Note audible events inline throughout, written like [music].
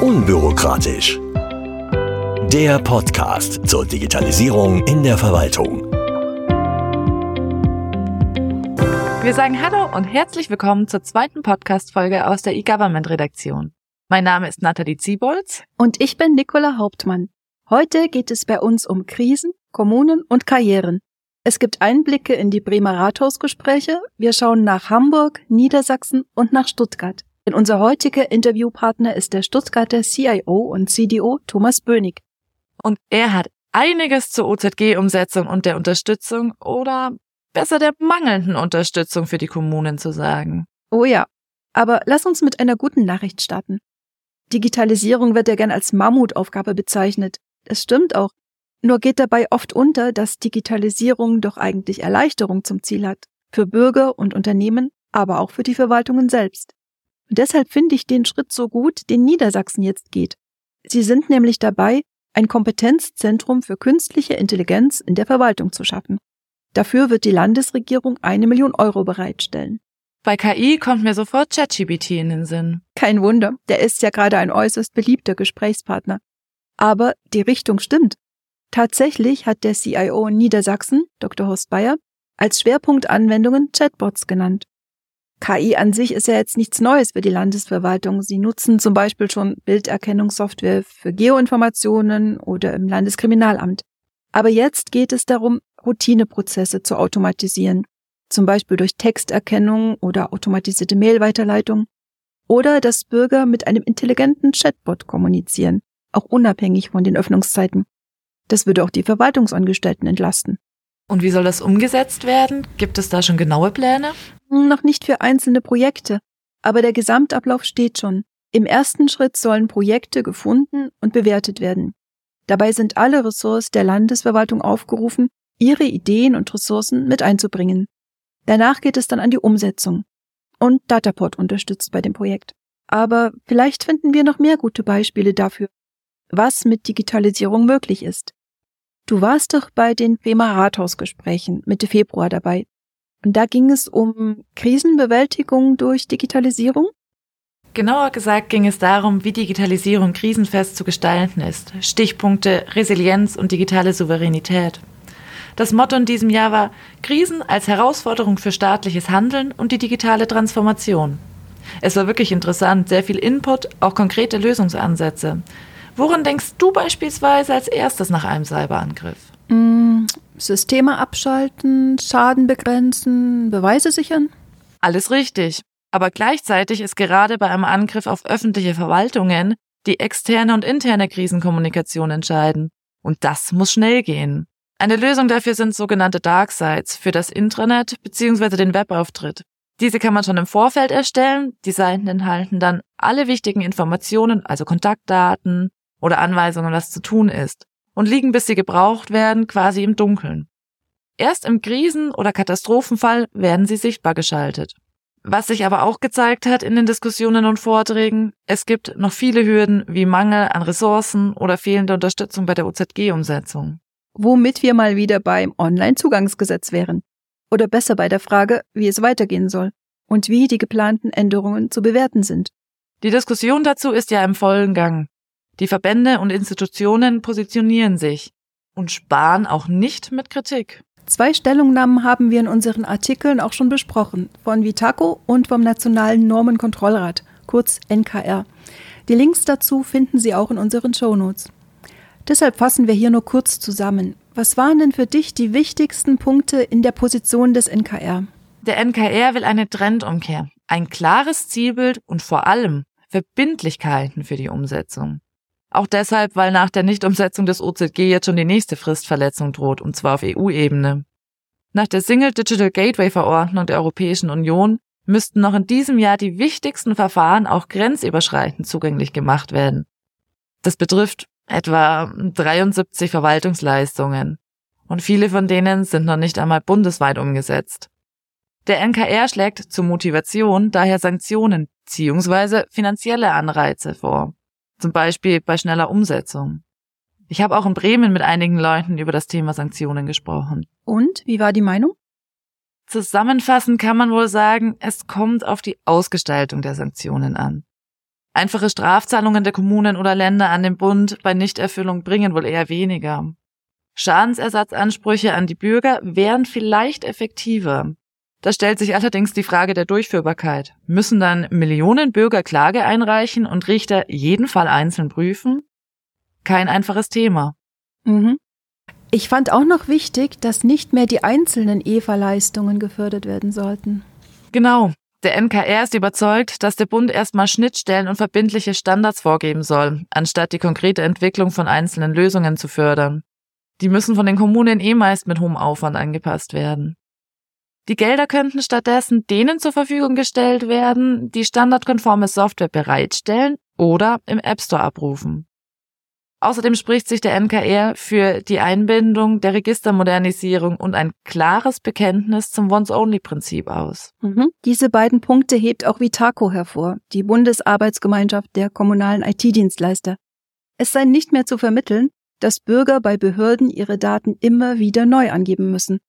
Unbürokratisch. Der Podcast zur Digitalisierung in der Verwaltung. Wir sagen Hallo und herzlich willkommen zur zweiten Podcast-Folge aus der eGovernment-Redaktion. Mein Name ist Nathalie Ziebolz. Und ich bin Nicola Hauptmann. Heute geht es bei uns um Krisen, Kommunen und Karrieren. Es gibt Einblicke in die Bremer Rathausgespräche. Wir schauen nach Hamburg, Niedersachsen und nach Stuttgart. Denn unser heutiger Interviewpartner ist der Stuttgarter CIO und CDO Thomas Bönig. Und er hat einiges zur OZG-Umsetzung und der Unterstützung oder besser der mangelnden Unterstützung für die Kommunen zu sagen. Oh ja, aber lass uns mit einer guten Nachricht starten. Digitalisierung wird ja gern als Mammutaufgabe bezeichnet. Es stimmt auch. Nur geht dabei oft unter, dass Digitalisierung doch eigentlich Erleichterung zum Ziel hat. Für Bürger und Unternehmen, aber auch für die Verwaltungen selbst. Und deshalb finde ich den Schritt so gut, den Niedersachsen jetzt geht. Sie sind nämlich dabei, ein Kompetenzzentrum für künstliche Intelligenz in der Verwaltung zu schaffen. Dafür wird die Landesregierung eine Million Euro bereitstellen. Bei KI kommt mir sofort ChatGPT in den Sinn. Kein Wunder, der ist ja gerade ein äußerst beliebter Gesprächspartner. Aber die Richtung stimmt. Tatsächlich hat der CIO in Niedersachsen, Dr. Horst Bayer, als Schwerpunktanwendungen Chatbots genannt. KI an sich ist ja jetzt nichts Neues für die Landesverwaltung. Sie nutzen zum Beispiel schon Bilderkennungssoftware für Geoinformationen oder im Landeskriminalamt. Aber jetzt geht es darum, Routineprozesse zu automatisieren, zum Beispiel durch Texterkennung oder automatisierte Mailweiterleitung, oder dass Bürger mit einem intelligenten Chatbot kommunizieren, auch unabhängig von den Öffnungszeiten. Das würde auch die Verwaltungsangestellten entlasten. Und wie soll das umgesetzt werden? Gibt es da schon genaue Pläne? Noch nicht für einzelne Projekte, aber der Gesamtablauf steht schon. Im ersten Schritt sollen Projekte gefunden und bewertet werden. Dabei sind alle Ressorts der Landesverwaltung aufgerufen, ihre Ideen und Ressourcen mit einzubringen. Danach geht es dann an die Umsetzung. Und Dataport unterstützt bei dem Projekt. Aber vielleicht finden wir noch mehr gute Beispiele dafür, was mit Digitalisierung möglich ist. Du warst doch bei den Bremer Rathausgesprächen Mitte Februar dabei. Und da ging es um Krisenbewältigung durch Digitalisierung? Genauer gesagt ging es darum, wie Digitalisierung krisenfest zu gestalten ist. Stichpunkte Resilienz und digitale Souveränität. Das Motto in diesem Jahr war Krisen als Herausforderung für staatliches Handeln und die digitale Transformation. Es war wirklich interessant, sehr viel Input, auch konkrete Lösungsansätze. Woran denkst du beispielsweise als erstes nach einem Cyberangriff? Mm, Systeme abschalten, Schaden begrenzen, Beweise sichern? Alles richtig. Aber gleichzeitig ist gerade bei einem Angriff auf öffentliche Verwaltungen die externe und interne Krisenkommunikation entscheidend. Und das muss schnell gehen. Eine Lösung dafür sind sogenannte Dark Sites für das Intranet bzw. den Webauftritt. Diese kann man schon im Vorfeld erstellen. Die Seiten enthalten dann alle wichtigen Informationen, also Kontaktdaten, oder Anweisungen, was zu tun ist, und liegen, bis sie gebraucht werden, quasi im Dunkeln. Erst im Krisen- oder Katastrophenfall werden sie sichtbar geschaltet. Was sich aber auch gezeigt hat in den Diskussionen und Vorträgen, es gibt noch viele Hürden wie Mangel an Ressourcen oder fehlende Unterstützung bei der OZG-Umsetzung. Womit wir mal wieder beim Online-Zugangsgesetz wären. Oder besser bei der Frage, wie es weitergehen soll und wie die geplanten Änderungen zu bewerten sind. Die Diskussion dazu ist ja im vollen Gang. Die Verbände und Institutionen positionieren sich und sparen auch nicht mit Kritik. Zwei Stellungnahmen haben wir in unseren Artikeln auch schon besprochen, von Vitaco und vom Nationalen Normenkontrollrat, kurz NKR. Die Links dazu finden Sie auch in unseren Shownotes. Deshalb fassen wir hier nur kurz zusammen. Was waren denn für dich die wichtigsten Punkte in der Position des NKR? Der NKR will eine Trendumkehr, ein klares Zielbild und vor allem Verbindlichkeiten für die Umsetzung. Auch deshalb, weil nach der Nichtumsetzung des OZG jetzt schon die nächste Fristverletzung droht, und zwar auf EU-Ebene. Nach der Single Digital Gateway Verordnung der Europäischen Union müssten noch in diesem Jahr die wichtigsten Verfahren auch grenzüberschreitend zugänglich gemacht werden. Das betrifft etwa 73 Verwaltungsleistungen und viele von denen sind noch nicht einmal bundesweit umgesetzt. Der NKR schlägt zur Motivation daher Sanktionen bzw. finanzielle Anreize vor zum Beispiel bei schneller Umsetzung. Ich habe auch in Bremen mit einigen Leuten über das Thema Sanktionen gesprochen. Und wie war die Meinung? Zusammenfassend kann man wohl sagen, es kommt auf die Ausgestaltung der Sanktionen an. Einfache Strafzahlungen der Kommunen oder Länder an den Bund bei Nichterfüllung bringen wohl eher weniger. Schadensersatzansprüche an die Bürger wären vielleicht effektiver. Da stellt sich allerdings die Frage der Durchführbarkeit. Müssen dann Millionen Bürger Klage einreichen und Richter jeden Fall einzeln prüfen? Kein einfaches Thema. Mhm. Ich fand auch noch wichtig, dass nicht mehr die einzelnen EVA-Leistungen gefördert werden sollten. Genau. Der NKR ist überzeugt, dass der Bund erstmal Schnittstellen und verbindliche Standards vorgeben soll, anstatt die konkrete Entwicklung von einzelnen Lösungen zu fördern. Die müssen von den Kommunen eh meist mit hohem Aufwand angepasst werden. Die Gelder könnten stattdessen denen zur Verfügung gestellt werden, die standardkonforme Software bereitstellen oder im App Store abrufen. Außerdem spricht sich der NKR für die Einbindung der Registermodernisierung und ein klares Bekenntnis zum Once-Only-Prinzip aus. Mhm. Diese beiden Punkte hebt auch Vitaco hervor, die Bundesarbeitsgemeinschaft der kommunalen IT-Dienstleister. Es sei nicht mehr zu vermitteln, dass Bürger bei Behörden ihre Daten immer wieder neu angeben müssen,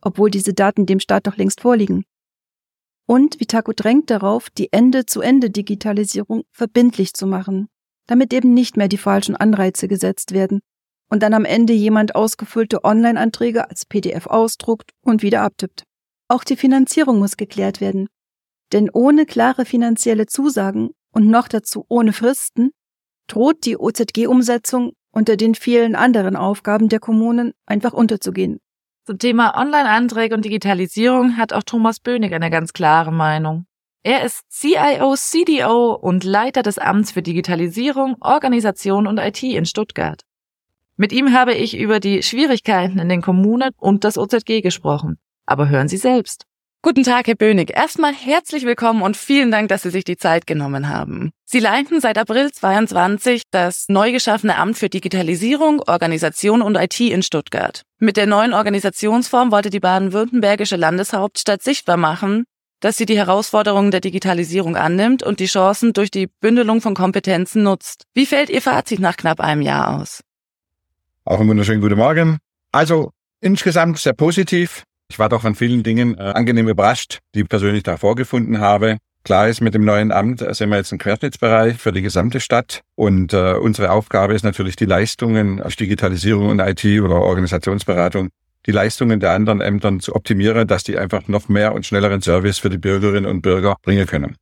obwohl diese Daten dem Staat doch längst vorliegen. Und Vitaco drängt darauf, die Ende-zu-Ende-Digitalisierung verbindlich zu machen, damit eben nicht mehr die falschen Anreize gesetzt werden und dann am Ende jemand ausgefüllte Online-Anträge als PDF ausdruckt und wieder abtippt. Auch die Finanzierung muss geklärt werden. Denn ohne klare finanzielle Zusagen und noch dazu ohne Fristen droht die OZG-Umsetzung unter den vielen anderen Aufgaben der Kommunen einfach unterzugehen. Zum Thema Online-Anträge und Digitalisierung hat auch Thomas Bönig eine ganz klare Meinung. Er ist CIO, CDO und Leiter des Amts für Digitalisierung, Organisation und IT in Stuttgart. Mit ihm habe ich über die Schwierigkeiten in den Kommunen und das OZG gesprochen. Aber hören Sie selbst. Guten Tag, Herr Bönig. Erstmal herzlich willkommen und vielen Dank, dass Sie sich die Zeit genommen haben. Sie leiten seit April 22 das neu geschaffene Amt für Digitalisierung, Organisation und IT in Stuttgart. Mit der neuen Organisationsform wollte die baden-württembergische Landeshauptstadt sichtbar machen, dass sie die Herausforderungen der Digitalisierung annimmt und die Chancen durch die Bündelung von Kompetenzen nutzt. Wie fällt Ihr Fazit nach knapp einem Jahr aus? Auch einen wunderschönen guten Morgen. Also insgesamt sehr positiv. Ich war doch von vielen Dingen äh, angenehm überrascht, die ich persönlich da vorgefunden habe. Klar ist, mit dem neuen Amt sind wir jetzt ein Querschnittsbereich für die gesamte Stadt. Und äh, unsere Aufgabe ist natürlich, die Leistungen aus Digitalisierung und IT oder Organisationsberatung die Leistungen der anderen Ämtern zu optimieren, dass die einfach noch mehr und schnelleren Service für die Bürgerinnen und Bürger bringen können.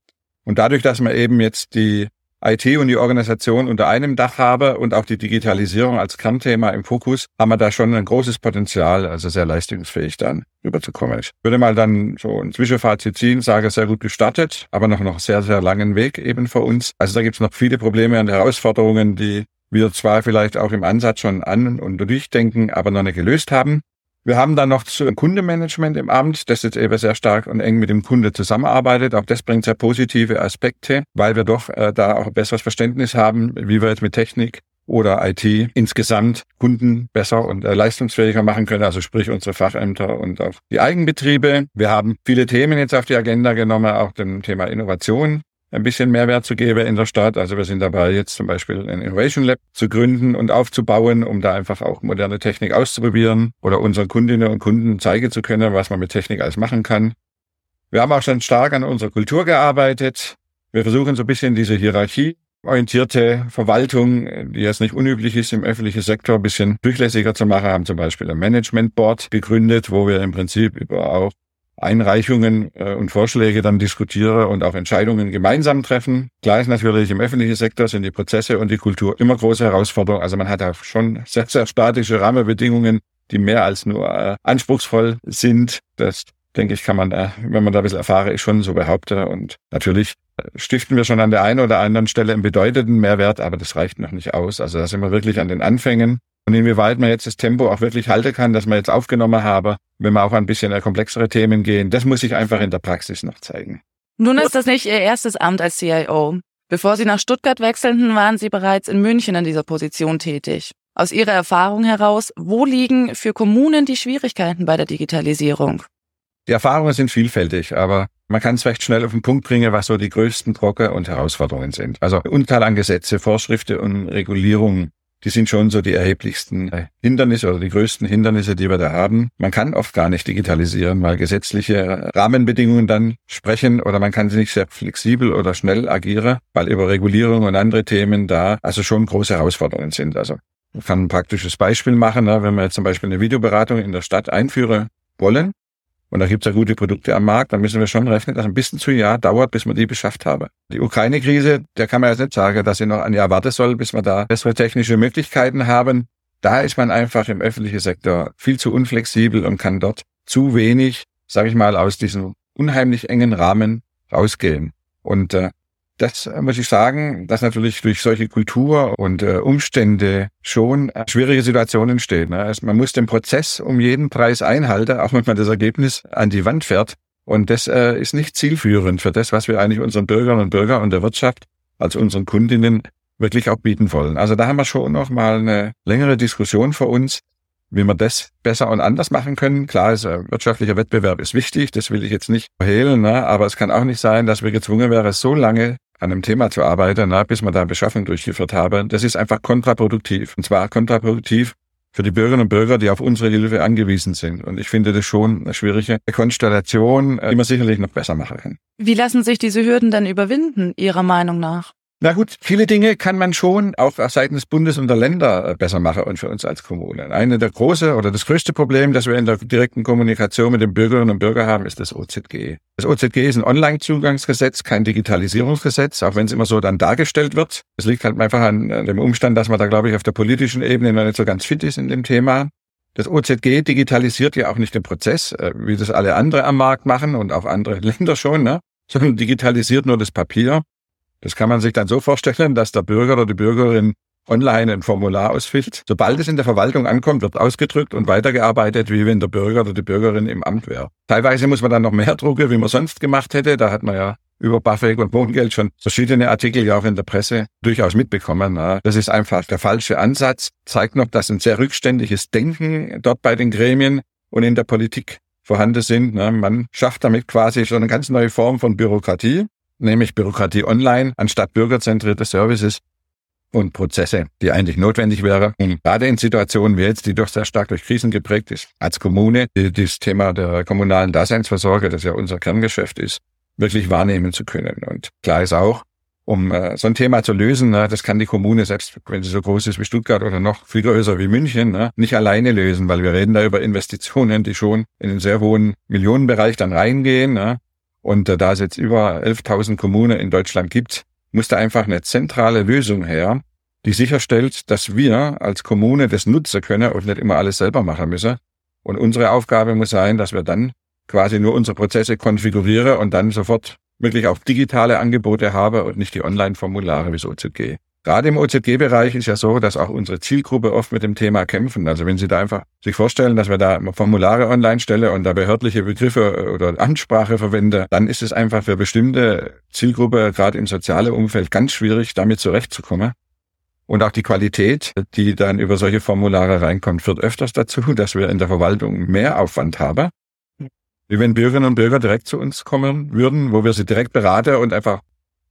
Und dadurch, dass wir eben jetzt die IT und die Organisation unter einem Dach habe und auch die Digitalisierung als Kernthema im Fokus, haben wir da schon ein großes Potenzial, also sehr leistungsfähig dann rüberzukommen. Ich würde mal dann so ein Zwischenfazit ziehen, sage sehr gut gestartet, aber noch noch sehr, sehr langen Weg eben vor uns. Also da gibt es noch viele Probleme und Herausforderungen, die wir zwar vielleicht auch im Ansatz schon an und durchdenken, aber noch nicht gelöst haben. Wir haben dann noch zu Kundenmanagement im Amt, das jetzt eben sehr stark und eng mit dem Kunde zusammenarbeitet. Auch das bringt sehr positive Aspekte, weil wir doch äh, da auch ein besseres Verständnis haben, wie wir jetzt mit Technik oder IT insgesamt Kunden besser und äh, leistungsfähiger machen können, also sprich unsere Fachämter und auch die Eigenbetriebe. Wir haben viele Themen jetzt auf die Agenda genommen, auch dem Thema Innovation ein bisschen Mehrwert zu geben in der Stadt. Also wir sind dabei, jetzt zum Beispiel ein Innovation Lab zu gründen und aufzubauen, um da einfach auch moderne Technik auszuprobieren oder unseren Kundinnen und Kunden zeigen zu können, was man mit Technik alles machen kann. Wir haben auch schon stark an unserer Kultur gearbeitet. Wir versuchen so ein bisschen diese Hierarchie orientierte Verwaltung, die jetzt nicht unüblich ist im öffentlichen Sektor, ein bisschen durchlässiger zu machen, haben zum Beispiel ein Management Board gegründet, wo wir im Prinzip über auch Einreichungen äh, und Vorschläge dann diskutiere und auch Entscheidungen gemeinsam treffen. Klar ist natürlich, im öffentlichen Sektor sind die Prozesse und die Kultur immer große Herausforderungen. Also man hat da schon sehr, sehr statische Rahmenbedingungen, die mehr als nur äh, anspruchsvoll sind. Das denke ich, kann man, äh, wenn man da ein bisschen erfahre, ist schon so behaupte. Und natürlich äh, stiften wir schon an der einen oder anderen Stelle einen bedeutenden Mehrwert, aber das reicht noch nicht aus. Also da sind wir wirklich an den Anfängen. Und inwieweit man jetzt das Tempo auch wirklich halten kann, das man jetzt aufgenommen habe, wenn wir auch ein bisschen komplexere Themen gehen, das muss sich einfach in der Praxis noch zeigen. Nun ist das nicht Ihr erstes Amt als CIO. Bevor Sie nach Stuttgart wechselten, waren Sie bereits in München in dieser Position tätig. Aus Ihrer Erfahrung heraus, wo liegen für Kommunen die Schwierigkeiten bei der Digitalisierung? Die Erfahrungen sind vielfältig, aber man kann es recht schnell auf den Punkt bringen, was so die größten Brocken und Herausforderungen sind. Also Unteil an Gesetze, Vorschriften und Regulierungen die sind schon so die erheblichsten Hindernisse oder die größten Hindernisse, die wir da haben. Man kann oft gar nicht digitalisieren, weil gesetzliche Rahmenbedingungen dann sprechen oder man kann sie nicht sehr flexibel oder schnell agieren, weil über Regulierung und andere Themen da also schon große Herausforderungen sind. Also man kann ein praktisches Beispiel machen, ne, wenn wir jetzt zum Beispiel eine Videoberatung in der Stadt einführen wollen, und da gibt's ja gute Produkte am Markt, dann müssen wir schon rechnen, dass ein bisschen zu Jahr dauert, bis wir die beschafft haben. Die Ukraine-Krise, der kann man jetzt nicht sagen, dass sie noch ein Jahr warten soll, bis wir da bessere technische Möglichkeiten haben. Da ist man einfach im öffentlichen Sektor viel zu unflexibel und kann dort zu wenig, sage ich mal, aus diesem unheimlich engen Rahmen rausgehen. Und äh, das äh, muss ich sagen, dass natürlich durch solche Kultur und äh, Umstände schon äh, schwierige Situationen entstehen. Ne? Also man muss den Prozess um jeden Preis einhalten, auch wenn man das Ergebnis an die Wand fährt. Und das äh, ist nicht zielführend für das, was wir eigentlich unseren Bürgern und Bürgern und der Wirtschaft, also unseren Kundinnen, wirklich auch bieten wollen. Also da haben wir schon noch mal eine längere Diskussion vor uns, wie wir das besser und anders machen können. Klar, ist, äh, wirtschaftlicher Wettbewerb ist wichtig, das will ich jetzt nicht verhehlen, ne? aber es kann auch nicht sein, dass wir gezwungen wären, so lange an einem Thema zu arbeiten, na, bis wir da Beschaffung durchgeführt haben, das ist einfach kontraproduktiv. Und zwar kontraproduktiv für die Bürgerinnen und Bürger, die auf unsere Hilfe angewiesen sind. Und ich finde das schon eine schwierige Konstellation, die man sicherlich noch besser machen kann. Wie lassen sich diese Hürden denn überwinden, Ihrer Meinung nach? Na gut, viele Dinge kann man schon auch seitens des Bundes und der Länder äh, besser machen und für uns als Kommunen. Eine der große oder das größte Problem, das wir in der direkten Kommunikation mit den Bürgerinnen und Bürgern haben, ist das OZG. Das OZG ist ein Online-Zugangsgesetz, kein Digitalisierungsgesetz, auch wenn es immer so dann dargestellt wird. Es liegt halt einfach an dem Umstand, dass man da, glaube ich, auf der politischen Ebene noch nicht so ganz fit ist in dem Thema. Das OZG digitalisiert ja auch nicht den Prozess, äh, wie das alle andere am Markt machen und auch andere [laughs] Länder schon, ne? sondern digitalisiert nur das Papier. Das kann man sich dann so vorstellen, dass der Bürger oder die Bürgerin online ein Formular ausfüllt. Sobald es in der Verwaltung ankommt, wird ausgedrückt und weitergearbeitet, wie wenn der Bürger oder die Bürgerin im Amt wäre. Teilweise muss man dann noch mehr drucken, wie man sonst gemacht hätte. Da hat man ja über BAföG und Wohngeld schon verschiedene Artikel ja auch in der Presse durchaus mitbekommen. Das ist einfach der falsche Ansatz, zeigt noch, dass ein sehr rückständiges Denken dort bei den Gremien und in der Politik vorhanden sind. Man schafft damit quasi schon eine ganz neue Form von Bürokratie nämlich Bürokratie online anstatt bürgerzentrierte Services und Prozesse, die eigentlich notwendig wäre, um gerade in Situationen wie jetzt, die doch sehr stark durch Krisen geprägt ist, als Kommune, die, das Thema der kommunalen Daseinsvorsorge, das ja unser Kerngeschäft ist, wirklich wahrnehmen zu können. Und klar ist auch, um äh, so ein Thema zu lösen, ne, das kann die Kommune, selbst wenn sie so groß ist wie Stuttgart oder noch viel größer wie München, ne, nicht alleine lösen, weil wir reden da über Investitionen, die schon in den sehr hohen Millionenbereich dann reingehen. Ne, und äh, da es jetzt über 11.000 Kommunen in Deutschland gibt, muss da einfach eine zentrale Lösung her, die sicherstellt, dass wir als Kommune das nutzen können und nicht immer alles selber machen müssen. Und unsere Aufgabe muss sein, dass wir dann quasi nur unsere Prozesse konfigurieren und dann sofort wirklich auch digitale Angebote haben und nicht die Online-Formulare wie das OZG. Gerade im OZG-Bereich ist ja so, dass auch unsere Zielgruppe oft mit dem Thema kämpfen. Also wenn Sie da einfach sich vorstellen, dass wir da Formulare online stellen und da behördliche Begriffe äh, oder Amtssprache verwenden, dann ist es einfach für bestimmte Zielgruppe, gerade im sozialen Umfeld, ganz schwierig, damit zurechtzukommen. Und auch die Qualität, die dann über solche Formulare reinkommt, führt öfters dazu, dass wir in der Verwaltung mehr Aufwand haben, wie wenn Bürgerinnen und Bürger direkt zu uns kommen würden, wo wir sie direkt beraten und einfach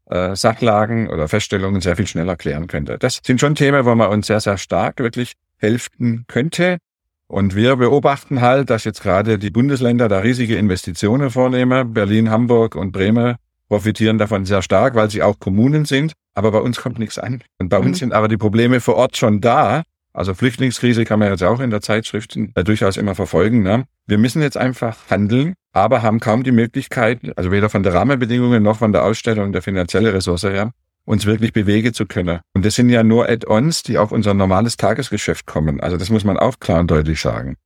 äh, Sachlagen oder Feststellungen sehr viel schneller klären könnte. Das sind schon Themen, wo man uns sehr, sehr stark wirklich helfen könnte. Und wir beobachten halt, dass jetzt gerade die Bundesländer da riesige Investitionen vornehmen. Berlin, Hamburg und Bremen profitieren davon sehr stark, weil sie auch Kommunen sind. Aber bei uns kommt nichts an. Und bei mhm. uns sind aber die Probleme vor Ort schon da. Also Flüchtlingskrise kann man jetzt auch in der Zeitschriften äh, durchaus immer verfolgen. Ne? Wir müssen jetzt einfach handeln, aber haben kaum die Möglichkeit, also weder von der Rahmenbedingungen noch von der Ausstellung der finanzielle Ressource her, uns wirklich bewegen zu können. Und das sind ja nur Add-ons, die auf unser normales Tagesgeschäft kommen. Also das muss man auch klar und deutlich sagen.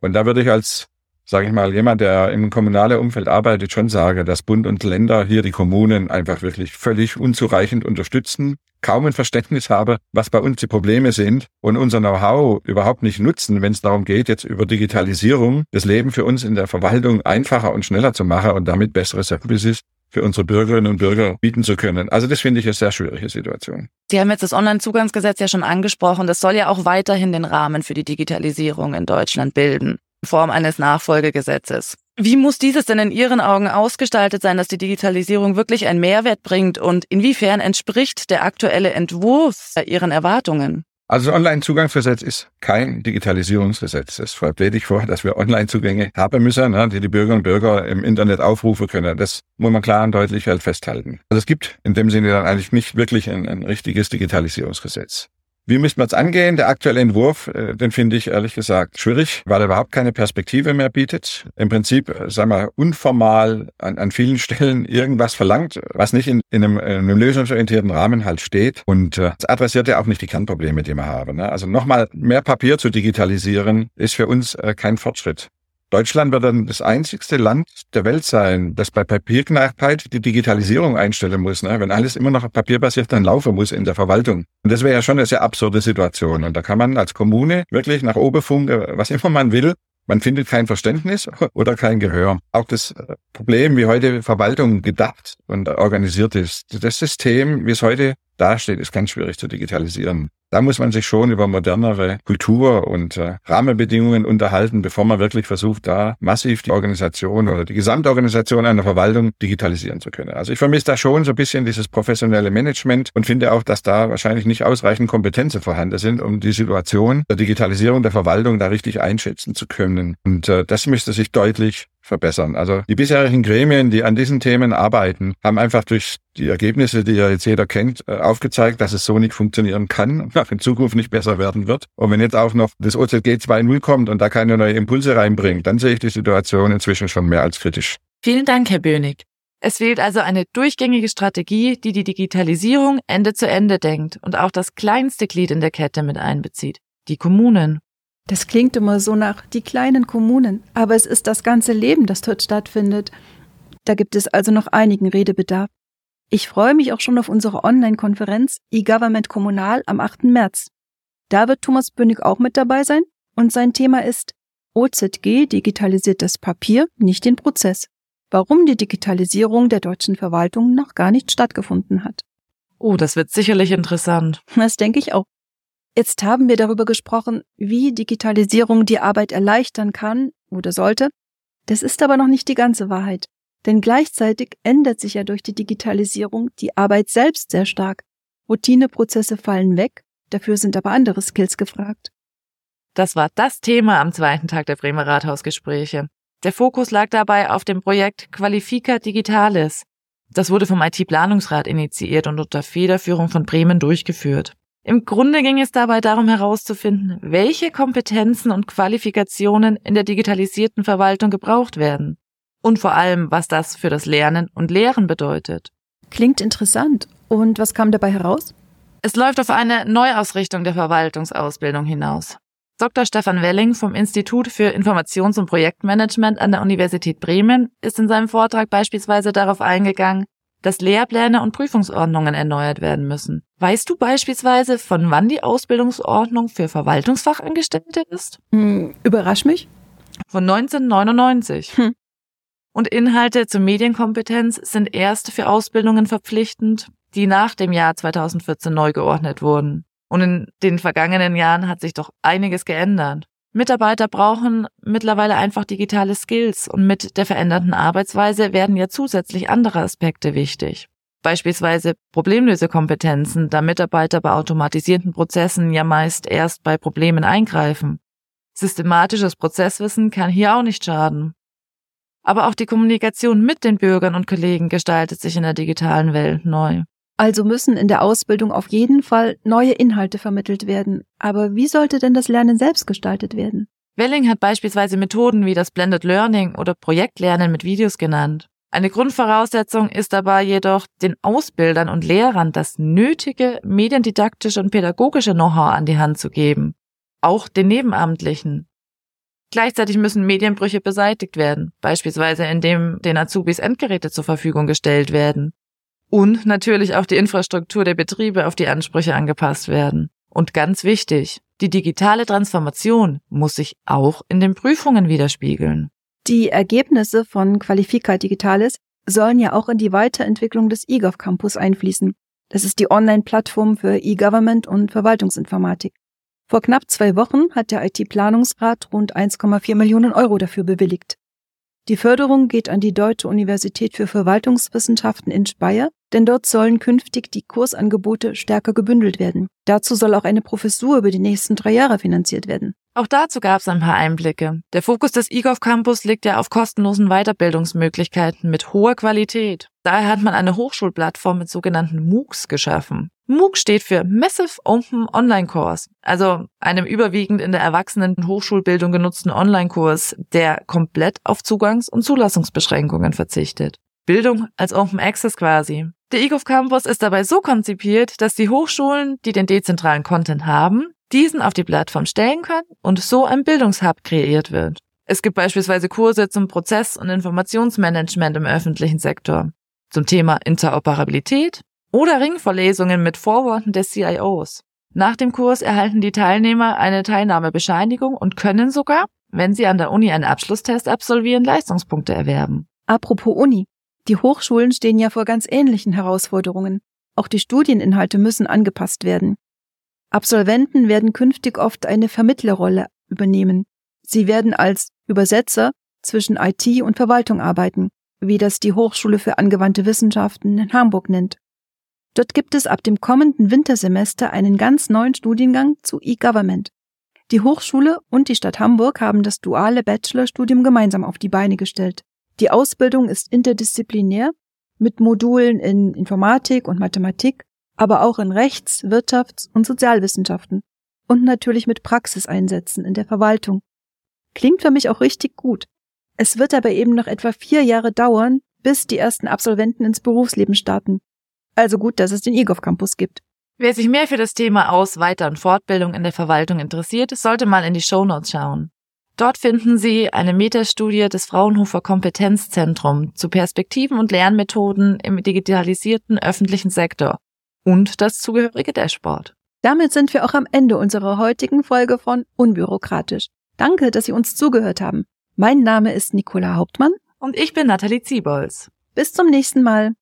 Und da würde ich als sage ich mal, jemand, der im kommunalen Umfeld arbeitet, schon sage, dass Bund und Länder hier die Kommunen einfach wirklich völlig unzureichend unterstützen, kaum ein Verständnis habe, was bei uns die Probleme sind und unser Know-how überhaupt nicht nutzen, wenn es darum geht, jetzt über Digitalisierung das Leben für uns in der Verwaltung einfacher und schneller zu machen und damit bessere Services für unsere Bürgerinnen und Bürger bieten zu können. Also das finde ich eine sehr schwierige Situation. Sie haben jetzt das Onlinezugangsgesetz ja schon angesprochen. Das soll ja auch weiterhin den Rahmen für die Digitalisierung in Deutschland bilden. Form eines Nachfolgegesetzes. Wie muss dieses denn in Ihren Augen ausgestaltet sein, dass die Digitalisierung wirklich einen Mehrwert bringt und inwiefern entspricht der aktuelle Entwurf Ihren Erwartungen? Also das Online-Zugangsgesetz ist kein Digitalisierungsgesetz. Es schreibt lediglich vor, dass wir Online-Zugänge haben müssen, ne, die die Bürgerinnen und Bürger im Internet aufrufen können. Das muss man klar und deutlich halt festhalten. Also es gibt in dem Sinne dann eigentlich nicht wirklich ein, ein richtiges Digitalisierungsgesetz. Wie müssen wir es angehen? Der aktuelle Entwurf, äh, den finde ich ehrlich gesagt schwierig, weil er überhaupt keine Perspektive mehr bietet. Im Prinzip, äh, sagen wir, unformal an, an vielen [laughs] Stellen irgendwas verlangt, was nicht in, in, einem, in einem lösungsorientierten Rahmen halt steht. Und äh, es adressiert ja auch nicht die Kernprobleme, die wir haben. Ne? Also nochmal mehr Papier zu digitalisieren, ist für uns äh, kein Fortschritt. Deutschland wird dann das einzigste Land der Welt sein, das bei Papierknappheit die Digitalisierung einstellen muss. Ne? Wenn alles immer noch papierbasiert dann laufen muss in der Verwaltung. Und das wäre ja schon eine sehr absurde Situation. Und da kann man als Kommune wirklich nach Oberfunke, was immer man will, man findet kein Verständnis [laughs] oder kein Gehör. Auch das äh, Problem, wie heute Verwaltung gedacht und organisiert ist, das System, wie es heute dasteht, ist ganz schwierig zu digitalisieren. Da muss man sich schon über modernere Kultur und äh, Rahmenbedingungen unterhalten, bevor man wirklich versucht, da massiv die Organisation oder die Gesamtorganisation einer Verwaltung digitalisieren zu können. Also ich vermisse da schon so ein bisschen dieses professionelle Management und finde auch, dass da wahrscheinlich nicht ausreichend Kompetenzen vorhanden sind, um die Situation der Digitalisierung der Verwaltung da richtig einschätzen zu können. Und äh, das müsste sich deutlich verbessern. Also die bisherigen Gremien, die an diesen Themen arbeiten, haben einfach durch die Ergebnisse, die ja jetzt jeder kennt, äh, aufgezeigt, dass es so nicht funktionieren kann auch in Zukunft nicht besser werden wird. Und wenn jetzt auch noch das OZG 2.0 kommt und da keine neuen Impulse reinbringt, dann sehe ich die Situation inzwischen schon mehr als kritisch. Vielen Dank, Herr Bönig. Es fehlt also eine durchgängige Strategie, die die Digitalisierung Ende zu Ende denkt und auch das kleinste Glied in der Kette mit einbezieht, die Kommunen. Das klingt immer so nach die kleinen Kommunen, aber es ist das ganze Leben, das dort stattfindet. Da gibt es also noch einigen Redebedarf. Ich freue mich auch schon auf unsere Online-Konferenz E-Government Kommunal am 8. März. Da wird Thomas Bönig auch mit dabei sein und sein Thema ist OZG digitalisiert das Papier, nicht den Prozess. Warum die Digitalisierung der deutschen Verwaltung noch gar nicht stattgefunden hat. Oh, das wird sicherlich interessant. Das denke ich auch. Jetzt haben wir darüber gesprochen, wie Digitalisierung die Arbeit erleichtern kann oder sollte. Das ist aber noch nicht die ganze Wahrheit. Denn gleichzeitig ändert sich ja durch die Digitalisierung die Arbeit selbst sehr stark. Routineprozesse fallen weg, dafür sind aber andere Skills gefragt. Das war das Thema am zweiten Tag der Bremer Rathausgespräche. Der Fokus lag dabei auf dem Projekt Qualifica Digitalis. Das wurde vom IT-Planungsrat initiiert und unter Federführung von Bremen durchgeführt. Im Grunde ging es dabei darum herauszufinden, welche Kompetenzen und Qualifikationen in der digitalisierten Verwaltung gebraucht werden. Und vor allem, was das für das Lernen und Lehren bedeutet. Klingt interessant. Und was kam dabei heraus? Es läuft auf eine Neuausrichtung der Verwaltungsausbildung hinaus. Dr. Stefan Welling vom Institut für Informations- und Projektmanagement an der Universität Bremen ist in seinem Vortrag beispielsweise darauf eingegangen, dass Lehrpläne und Prüfungsordnungen erneuert werden müssen. Weißt du beispielsweise, von wann die Ausbildungsordnung für Verwaltungsfachangestellte ist? Hm, überrasch mich. Von 1999. Hm. Und Inhalte zur Medienkompetenz sind erst für Ausbildungen verpflichtend, die nach dem Jahr 2014 neu geordnet wurden. Und in den vergangenen Jahren hat sich doch einiges geändert. Mitarbeiter brauchen mittlerweile einfach digitale Skills und mit der veränderten Arbeitsweise werden ja zusätzlich andere Aspekte wichtig. Beispielsweise Problemlösekompetenzen, da Mitarbeiter bei automatisierten Prozessen ja meist erst bei Problemen eingreifen. Systematisches Prozesswissen kann hier auch nicht schaden. Aber auch die Kommunikation mit den Bürgern und Kollegen gestaltet sich in der digitalen Welt neu. Also müssen in der Ausbildung auf jeden Fall neue Inhalte vermittelt werden. Aber wie sollte denn das Lernen selbst gestaltet werden? Welling hat beispielsweise Methoden wie das Blended Learning oder Projektlernen mit Videos genannt. Eine Grundvoraussetzung ist dabei jedoch, den Ausbildern und Lehrern das nötige mediendidaktische und pädagogische Know-how an die Hand zu geben. Auch den Nebenamtlichen. Gleichzeitig müssen Medienbrüche beseitigt werden, beispielsweise indem den Azubis Endgeräte zur Verfügung gestellt werden und natürlich auch die Infrastruktur der Betriebe auf die Ansprüche angepasst werden. Und ganz wichtig, die digitale Transformation muss sich auch in den Prüfungen widerspiegeln. Die Ergebnisse von Qualifica Digitalis sollen ja auch in die Weiterentwicklung des eGov Campus einfließen. Das ist die Online-Plattform für E-Government und Verwaltungsinformatik. Vor knapp zwei Wochen hat der IT-Planungsrat rund 1,4 Millionen Euro dafür bewilligt. Die Förderung geht an die Deutsche Universität für Verwaltungswissenschaften in Speyer, denn dort sollen künftig die Kursangebote stärker gebündelt werden. Dazu soll auch eine Professur über die nächsten drei Jahre finanziert werden. Auch dazu gab es ein paar Einblicke. Der Fokus des eGov Campus liegt ja auf kostenlosen Weiterbildungsmöglichkeiten mit hoher Qualität. Daher hat man eine Hochschulplattform mit sogenannten MOOCs geschaffen. MOOC steht für Massive Open Online Course, also einem überwiegend in der Erwachsenen Hochschulbildung genutzten Online-Kurs, der komplett auf Zugangs- und Zulassungsbeschränkungen verzichtet. Bildung als Open Access quasi. Der eGov Campus ist dabei so konzipiert, dass die Hochschulen, die den dezentralen Content haben, diesen auf die Plattform stellen können und so ein Bildungshub kreiert wird. Es gibt beispielsweise Kurse zum Prozess- und Informationsmanagement im öffentlichen Sektor, zum Thema Interoperabilität oder Ringvorlesungen mit Vorworten des CIOs. Nach dem Kurs erhalten die Teilnehmer eine Teilnahmebescheinigung und können sogar, wenn sie an der Uni einen Abschlusstest absolvieren, Leistungspunkte erwerben. Apropos Uni. Die Hochschulen stehen ja vor ganz ähnlichen Herausforderungen. Auch die Studieninhalte müssen angepasst werden. Absolventen werden künftig oft eine Vermittlerrolle übernehmen. Sie werden als Übersetzer zwischen IT und Verwaltung arbeiten, wie das die Hochschule für angewandte Wissenschaften in Hamburg nennt. Dort gibt es ab dem kommenden Wintersemester einen ganz neuen Studiengang zu E-Government. Die Hochschule und die Stadt Hamburg haben das duale Bachelorstudium gemeinsam auf die Beine gestellt. Die Ausbildung ist interdisziplinär mit Modulen in Informatik und Mathematik, aber auch in Rechts-, Wirtschafts- und Sozialwissenschaften und natürlich mit Praxiseinsätzen in der Verwaltung. Klingt für mich auch richtig gut. Es wird aber eben noch etwa vier Jahre dauern, bis die ersten Absolventen ins Berufsleben starten. Also gut, dass es den EGOV Campus gibt. Wer sich mehr für das Thema Aus-, Weiter- und Fortbildung in der Verwaltung interessiert, sollte mal in die Shownotes schauen. Dort finden Sie eine Metastudie des Fraunhofer Kompetenzzentrum zu Perspektiven und Lernmethoden im digitalisierten öffentlichen Sektor und das zugehörige Dashboard. Damit sind wir auch am Ende unserer heutigen Folge von Unbürokratisch. Danke, dass Sie uns zugehört haben. Mein Name ist Nicola Hauptmann. Und ich bin Nathalie Ziebols. Bis zum nächsten Mal.